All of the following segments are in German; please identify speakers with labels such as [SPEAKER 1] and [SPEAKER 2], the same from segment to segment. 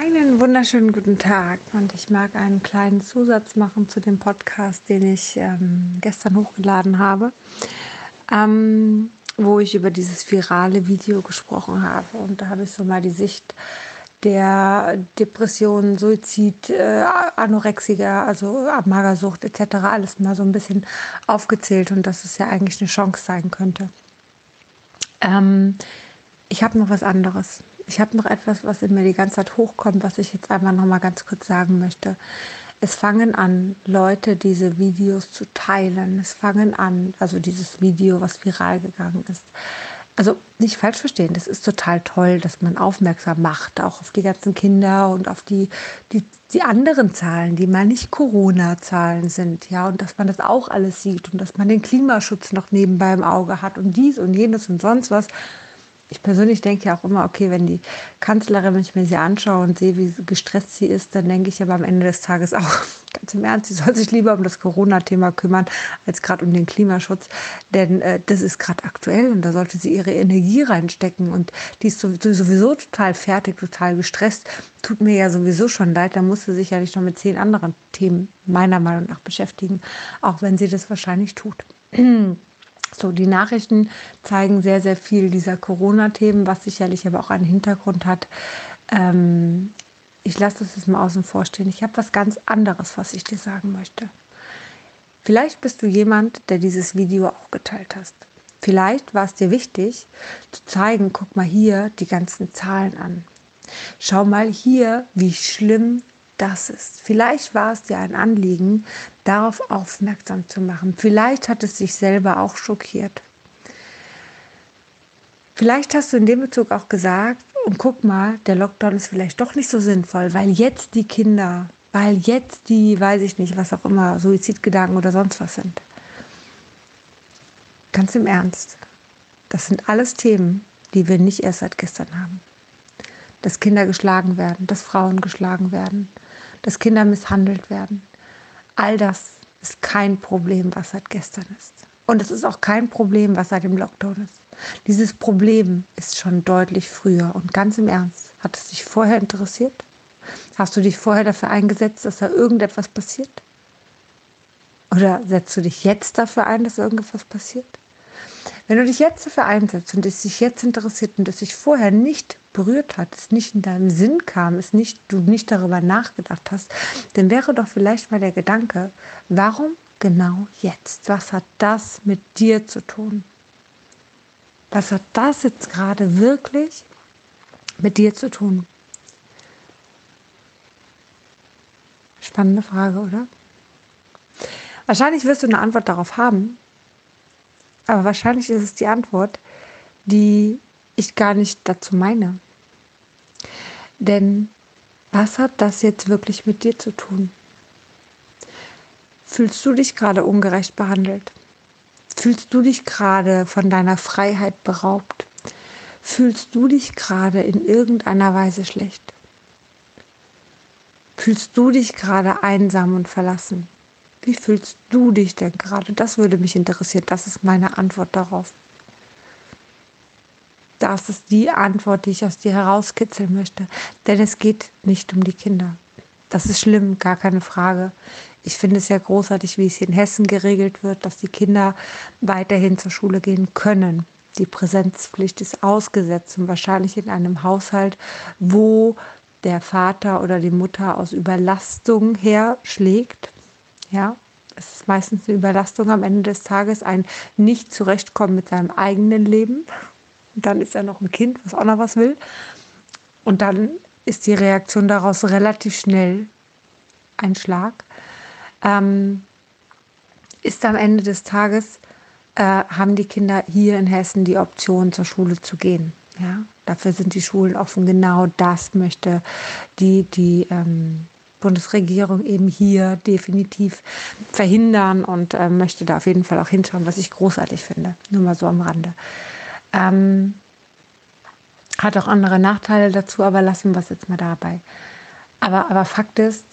[SPEAKER 1] Einen wunderschönen guten Tag und ich mag einen kleinen Zusatz machen zu dem Podcast, den ich ähm, gestern hochgeladen habe, ähm, wo ich über dieses virale Video gesprochen habe. Und da habe ich so mal die Sicht der Depression, Suizid, äh, Anorexiker, also Magersucht etc. alles mal so ein bisschen aufgezählt und dass es ja eigentlich eine Chance sein könnte. Ähm, ich habe noch was anderes. Ich habe noch etwas, was in mir die ganze Zeit hochkommt, was ich jetzt einmal noch mal ganz kurz sagen möchte. Es fangen an, Leute diese Videos zu teilen. Es fangen an, also dieses Video, was viral gegangen ist. Also nicht falsch verstehen, das ist total toll, dass man aufmerksam macht, auch auf die ganzen Kinder und auf die, die, die anderen Zahlen, die mal nicht Corona-Zahlen sind, ja, und dass man das auch alles sieht und dass man den Klimaschutz noch nebenbei im Auge hat und dies und jenes und sonst was ich persönlich denke ja auch immer, okay, wenn die Kanzlerin, wenn ich mir sie anschaue und sehe, wie gestresst sie ist, dann denke ich aber am Ende des Tages auch, ganz im Ernst, sie soll sich lieber um das Corona-Thema kümmern, als gerade um den Klimaschutz. Denn äh, das ist gerade aktuell und da sollte sie ihre Energie reinstecken. Und die ist sowieso total fertig, total gestresst. Tut mir ja sowieso schon leid, da muss sie sich ja nicht noch mit zehn anderen Themen meiner Meinung nach beschäftigen, auch wenn sie das wahrscheinlich tut. So, die Nachrichten zeigen sehr, sehr viel dieser Corona-Themen, was sicherlich aber auch einen Hintergrund hat. Ähm, ich lasse das jetzt mal außen vor stehen. Ich habe was ganz anderes, was ich dir sagen möchte. Vielleicht bist du jemand, der dieses Video auch geteilt hast. Vielleicht war es dir wichtig zu zeigen, guck mal hier die ganzen Zahlen an. Schau mal hier, wie schlimm das ist. Vielleicht war es dir ein Anliegen, darauf aufmerksam zu machen. Vielleicht hat es dich selber auch schockiert. Vielleicht hast du in dem Bezug auch gesagt, und guck mal, der Lockdown ist vielleicht doch nicht so sinnvoll, weil jetzt die Kinder, weil jetzt die, weiß ich nicht, was auch immer, Suizidgedanken oder sonst was sind. Ganz im Ernst. Das sind alles Themen, die wir nicht erst seit gestern haben. Dass Kinder geschlagen werden, dass Frauen geschlagen werden, dass Kinder misshandelt werden. All das ist kein Problem, was seit gestern ist. Und es ist auch kein Problem, was seit dem Lockdown ist. Dieses Problem ist schon deutlich früher. Und ganz im Ernst, hat es dich vorher interessiert? Hast du dich vorher dafür eingesetzt, dass da irgendetwas passiert? Oder setzt du dich jetzt dafür ein, dass irgendetwas passiert? Wenn du dich jetzt dafür einsetzt und es dich jetzt interessiert und es dich vorher nicht berührt hat, es nicht in deinem Sinn kam, es nicht, du nicht darüber nachgedacht hast, dann wäre doch vielleicht mal der Gedanke, warum genau jetzt? Was hat das mit dir zu tun? Was hat das jetzt gerade wirklich mit dir zu tun? Spannende Frage, oder? Wahrscheinlich wirst du eine Antwort darauf haben, aber wahrscheinlich ist es die Antwort, die ich gar nicht dazu meine. Denn was hat das jetzt wirklich mit dir zu tun? Fühlst du dich gerade ungerecht behandelt? Fühlst du dich gerade von deiner Freiheit beraubt? Fühlst du dich gerade in irgendeiner Weise schlecht? Fühlst du dich gerade einsam und verlassen? Wie fühlst du dich denn gerade? Das würde mich interessieren. Das ist meine Antwort darauf. Das ist die Antwort, die ich aus dir herauskitzeln möchte. Denn es geht nicht um die Kinder. Das ist schlimm, gar keine Frage. Ich finde es ja großartig, wie es hier in Hessen geregelt wird, dass die Kinder weiterhin zur Schule gehen können. Die Präsenzpflicht ist ausgesetzt und wahrscheinlich in einem Haushalt, wo der Vater oder die Mutter aus Überlastung her schlägt. Ja, es ist meistens eine Überlastung am Ende des Tages, ein Nicht-Zurechtkommen mit seinem eigenen Leben dann ist er noch ein Kind, was auch noch was will. Und dann ist die Reaktion daraus relativ schnell ein Schlag. Ähm, ist am Ende des Tages, äh, haben die Kinder hier in Hessen die Option, zur Schule zu gehen. Ja? Dafür sind die Schulen offen. Genau das möchte die, die ähm, Bundesregierung eben hier definitiv verhindern und äh, möchte da auf jeden Fall auch hinschauen, was ich großartig finde. Nur mal so am Rande. Ähm, hat auch andere Nachteile dazu, aber lassen wir es jetzt mal dabei. Aber, aber Fakt ist,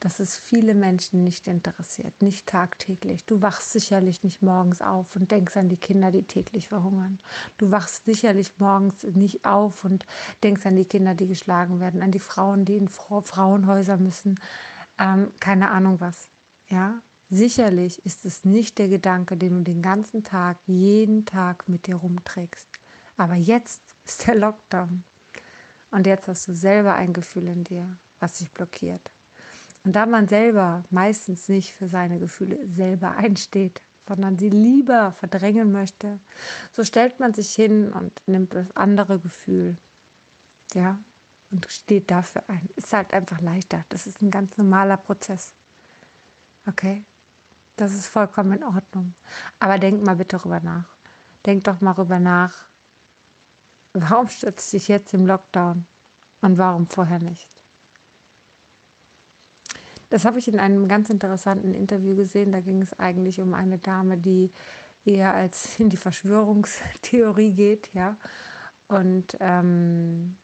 [SPEAKER 1] dass es viele Menschen nicht interessiert, nicht tagtäglich. Du wachst sicherlich nicht morgens auf und denkst an die Kinder, die täglich verhungern. Du wachst sicherlich morgens nicht auf und denkst an die Kinder, die geschlagen werden, an die Frauen, die in Frauenhäuser müssen, ähm, keine Ahnung was. Ja, sicherlich ist es nicht der Gedanke, den du den ganzen Tag, jeden Tag mit dir rumträgst. Aber jetzt ist der Lockdown. Und jetzt hast du selber ein Gefühl in dir, was dich blockiert. Und da man selber meistens nicht für seine Gefühle selber einsteht, sondern sie lieber verdrängen möchte, so stellt man sich hin und nimmt das andere Gefühl, ja, und steht dafür ein. Ist halt einfach leichter. Das ist ein ganz normaler Prozess. Okay? Das ist vollkommen in Ordnung. Aber denk mal bitte darüber nach. Denk doch mal darüber nach, warum stürzt dich jetzt im Lockdown und warum vorher nicht? Das habe ich in einem ganz interessanten Interview gesehen. Da ging es eigentlich um eine Dame, die eher als in die Verschwörungstheorie geht, ja. Und ähm,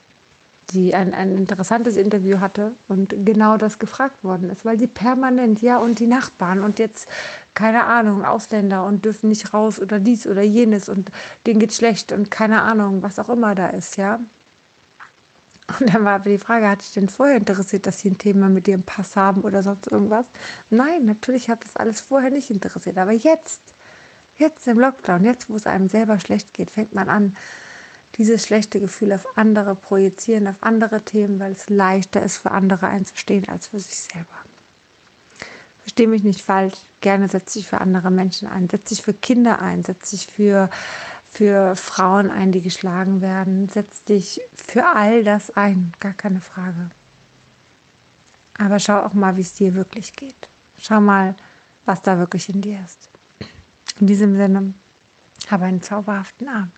[SPEAKER 1] die ein, ein interessantes Interview hatte und genau das gefragt worden ist, weil sie permanent, ja, und die Nachbarn und jetzt, keine Ahnung, Ausländer und dürfen nicht raus oder dies oder jenes und denen geht schlecht und keine Ahnung, was auch immer da ist, ja. Und dann war aber die Frage, hat dich denn vorher interessiert, dass sie ein Thema mit ihrem Pass haben oder sonst irgendwas? Nein, natürlich hat das alles vorher nicht interessiert. Aber jetzt, jetzt im Lockdown, jetzt, wo es einem selber schlecht geht, fängt man an, dieses schlechte Gefühl auf andere projizieren, auf andere Themen, weil es leichter ist, für andere einzustehen als für sich selber. Verstehe mich nicht falsch, gerne setze ich für andere Menschen ein, setze ich für Kinder ein, setze ich für für Frauen ein, die geschlagen werden. Setz dich für all das ein, gar keine Frage. Aber schau auch mal, wie es dir wirklich geht. Schau mal, was da wirklich in dir ist. In diesem Sinne, habe einen zauberhaften Abend.